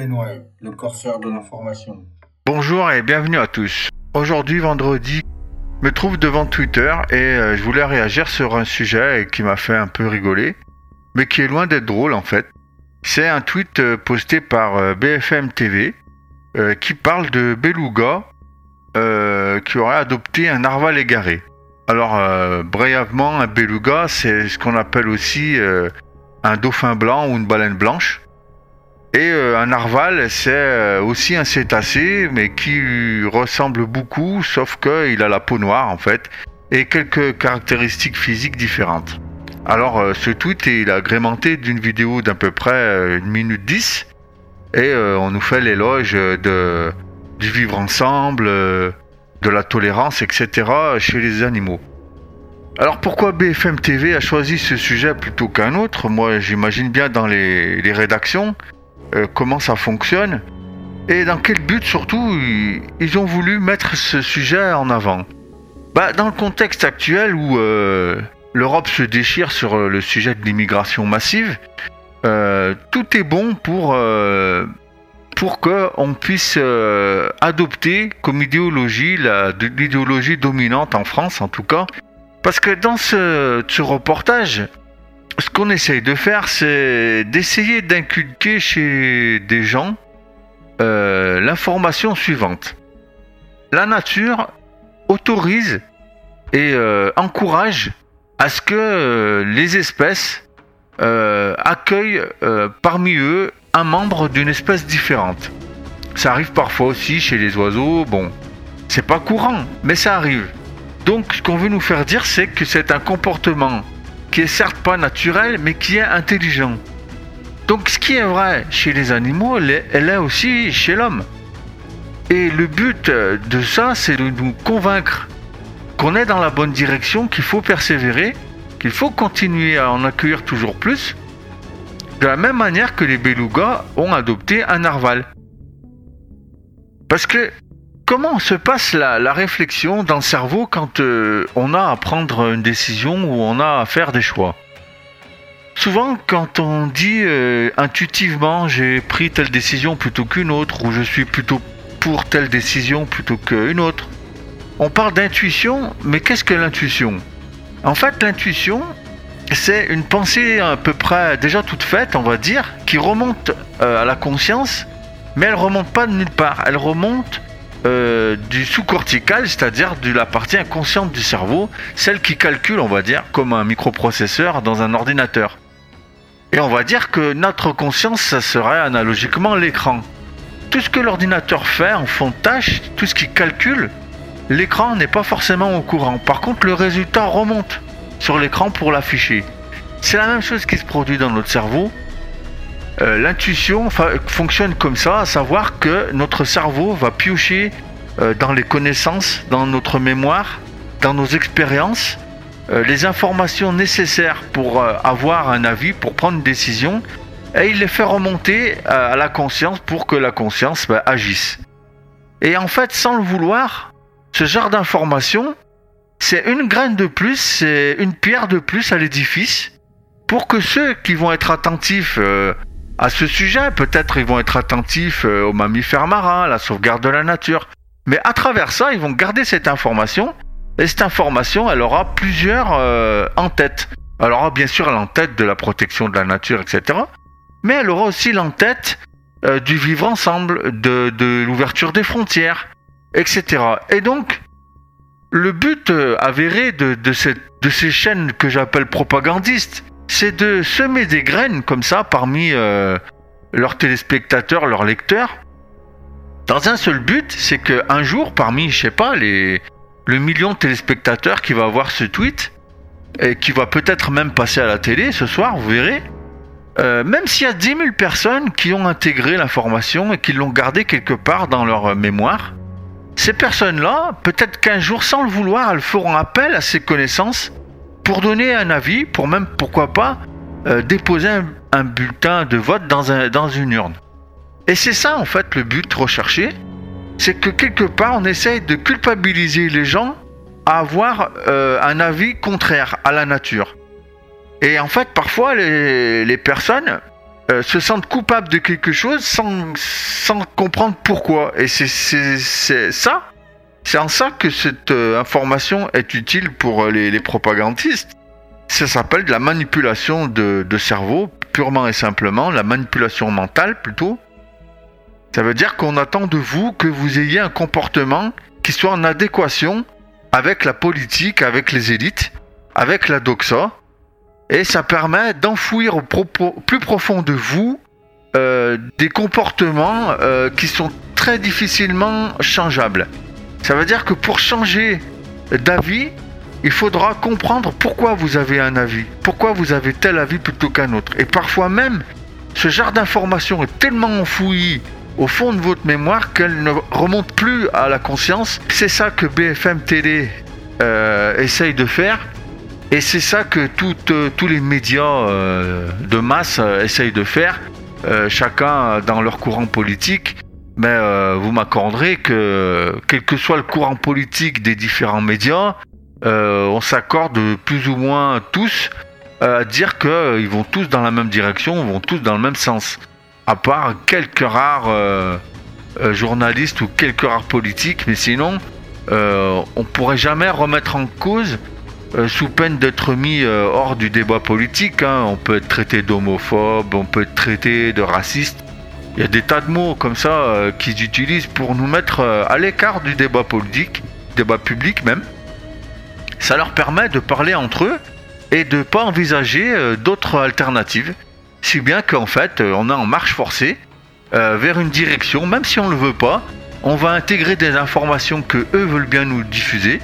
Le corsaire de l'information. Bonjour et bienvenue à tous. Aujourd'hui, vendredi, me trouve devant Twitter et euh, je voulais réagir sur un sujet qui m'a fait un peu rigoler, mais qui est loin d'être drôle en fait. C'est un tweet euh, posté par euh, BFM TV qui parle de Beluga qui aurait adopté un narval égaré. Alors, brièvement, un beluga, c'est ce qu'on appelle aussi un dauphin blanc ou une baleine blanche. Et euh, un narval, c'est euh, aussi un cétacé, mais qui ressemble beaucoup, sauf qu'il a la peau noire en fait, et quelques caractéristiques physiques différentes. Alors euh, ce tweet est agrémenté d'une vidéo d'à peu près une minute 10, et on nous fait l'éloge du vivre ensemble, de la tolérance, etc. chez les animaux. Alors pourquoi BFM TV a choisi ce sujet plutôt qu'un autre? Moi j'imagine bien dans les rédactions, euh, comment ça fonctionne et dans quel but surtout ils ont voulu mettre ce sujet en avant. Bah, dans le contexte actuel où euh, l'Europe se déchire sur euh, le sujet de l'immigration massive, tout est bon pour, pour qu'on puisse adopter comme idéologie l'idéologie dominante en France en tout cas. Parce que dans ce, ce reportage, ce qu'on essaye de faire, c'est d'essayer d'inculquer chez des gens euh, l'information suivante. La nature autorise et euh, encourage à ce que euh, les espèces accueillent parmi eux un membre d'une espèce différente. Ça arrive parfois aussi chez les oiseaux, bon, c'est pas courant, mais ça arrive. Donc ce qu'on veut nous faire dire, c'est que c'est un comportement qui est certes pas naturel, mais qui est intelligent. Donc ce qui est vrai chez les animaux, elle est, aussi chez l'homme. Et le but de ça, c'est de nous convaincre qu'on est dans la bonne direction, qu'il faut persévérer, qu'il faut continuer à en accueillir toujours plus, de la même manière que les belugas ont adopté un narval. Parce que comment se passe la, réflexion dans le cerveau quand euh, on a à prendre une décision ou on a à faire des choix? Souvent, quand on dit euh, intuitivement j'ai pris telle décision plutôt qu'une autre, ou je suis plutôt pour telle décision plutôt qu'une autre, on parle d'intuition, mais qu'est-ce que l'intuition? En fait, l'intuition, c'est une pensée à peu près déjà toute faite, on va dire, qui remonte euh, à la conscience, mais elle remonte pas de nulle part. Elle remonte euh, du sous-cortical, c'est-à-dire de la partie inconsciente du cerveau, celle qui calcule, on va dire, comme un microprocesseur dans un ordinateur. Et on va dire que notre conscience, ça serait analogiquement l'écran. Tout ce que l'ordinateur fait en fond de tâche, tout ce qu'il calcule, l'écran n'est pas forcément au courant. Par contre, le résultat remonte sur l'écran pour l'afficher. C'est la même chose qui se produit dans notre cerveau. Euh, l'intuition fonctionne comme ça, à savoir que notre cerveau va piocher euh, dans les connaissances, dans notre mémoire, dans nos expériences, euh, les informations nécessaires pour avoir un avis, pour prendre une décision, et il les fait remonter à la conscience pour que la conscience bah, agisse. Et en fait, sans le vouloir, ce genre d'information, c'est une graine de plus, c'est une pierre de plus à l'édifice pour que ceux qui vont être attentifs à ce sujet. Peut-être ils vont être attentifs euh, aux mammifères marins, à la sauvegarde de la nature. Mais à travers ça, ils vont garder cette information. Et cette information, elle aura plusieurs euh, en tête. Elle aura bien sûr l'en-tête de la protection de la nature, etc. Mais elle aura aussi l'en-tête euh, du vivre ensemble, de, l'ouverture des frontières, etc. Et donc, le but avéré de, de ces chaînes que j'appelle propagandistes, c'est de semer des graines comme ça parmi euh, leurs téléspectateurs, leurs lecteurs, dans un seul but, c'est qu'un jour, parmi, je sais pas, les, le million de téléspectateurs qui va voir ce tweet, et qui va peut-être même passer à la télé ce soir, vous verrez, euh, même s'il y a 10 000 personnes qui ont intégré l'information et qui l'ont gardée quelque part dans leur mémoire, ces personnes-là, peut-être qu'un jour, sans le vouloir, elles feront appel à ces connaissances pour donner un avis, pour même, pourquoi pas, euh, déposer un, bulletin de vote dans, un, dans une urne. Et c'est ça, en fait, le but recherché. C'est que quelque part, on essaye de culpabiliser les gens à avoir euh, un avis contraire à la nature. Et en fait, parfois, les, personnes euh, se sentent coupables de quelque chose sans, sans comprendre pourquoi. Et c'est ça, c'est en ça que cette euh, information est utile pour euh, les, propagandistes. Ça s'appelle de la manipulation de, cerveau, purement et simplement, la manipulation mentale plutôt. Ça veut dire qu'on attend de vous que vous ayez un comportement qui soit en adéquation avec la politique, avec les élites, avec la doxa, et ça permet d'enfouir au plus profond de vous euh, des comportements qui sont très difficilement changeables. Ça veut dire que pour changer d'avis, il faudra comprendre pourquoi vous avez un avis, pourquoi vous avez tel avis plutôt qu'un autre. Et parfois même, ce genre d'information est tellement enfoui au fond de votre mémoire qu'elle ne remonte plus à la conscience. C'est ça que BFM Télé euh, essaye de faire. Et c'est ça que euh, tous les médias euh, de masse euh, essayent de faire, chacun dans leur courant politique. Mais vous m'accorderez que, quel que soit le courant politique des différents médias, on s'accorde plus ou moins tous à dire qu'ils vont tous dans la même direction, vont tous dans le même sens. À part quelques rares journalistes ou quelques rares politiques, mais sinon, on pourrait jamais remettre en cause euh, sous peine d'être mis euh, hors du débat politique. Hein. On peut être traité d'homophobe, on peut être traité de raciste. Il y a des tas de mots comme ça euh, qu'ils utilisent pour nous mettre à l'écart du débat politique, débat public même. Ça leur permet de parler entre eux et de ne pas envisager d'autres alternatives. Si bien qu'en fait, on est en marche forcée vers une direction, même si on ne le veut pas, on va intégrer des informations que eux veulent bien nous diffuser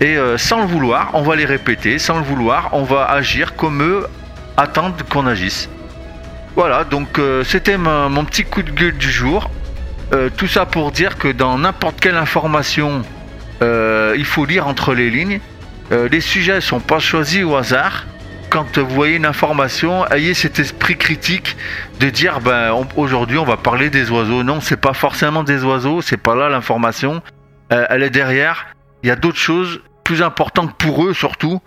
et euh, sans le vouloir, on va les répéter, sans le vouloir, on va agir comme eux attendent qu'on agisse. Voilà, donc euh, c'était mon petit coup de gueule du jour. Euh, tout ça pour dire que dans n'importe quelle information, il faut lire entre les lignes. les sujets ne sont pas choisis au hasard. Quand vous voyez une information, ayez cet esprit critique de dire ben, aujourd'hui on va parler des oiseaux. Non, c'est pas forcément des oiseaux, c'est pas là l'information. elle est derrière il y a d'autres choses plus importantes pour eux surtout.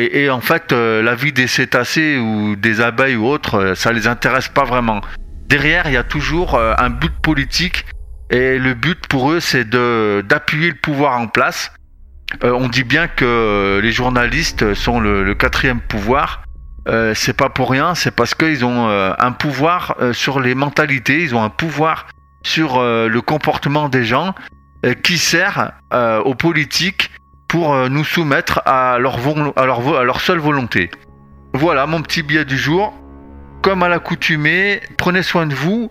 Euh, et, en fait, euh, la vie des cétacés ou des abeilles ou autres, euh, ça les intéresse pas vraiment. Derrière, il y a toujours un but politique et le but pour eux, c'est d'appuyer le pouvoir en place. on dit bien que les journalistes sont le, quatrième pouvoir. c'est pas pour rien, c'est parce qu'ils ont un pouvoir sur les mentalités, ils ont un pouvoir sur le comportement des gens euh, qui sert euh, aux politiques pour euh, nous soumettre à leur, seule volonté. Voilà mon petit billet du jour. Comme à l'accoutumée, prenez soin de vous.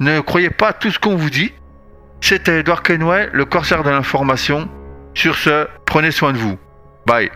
Ne croyez pas à tout ce qu'on vous dit. C'était Edouard Kenway, le corsaire de l'information. Sur ce, prenez soin de vous. Bye.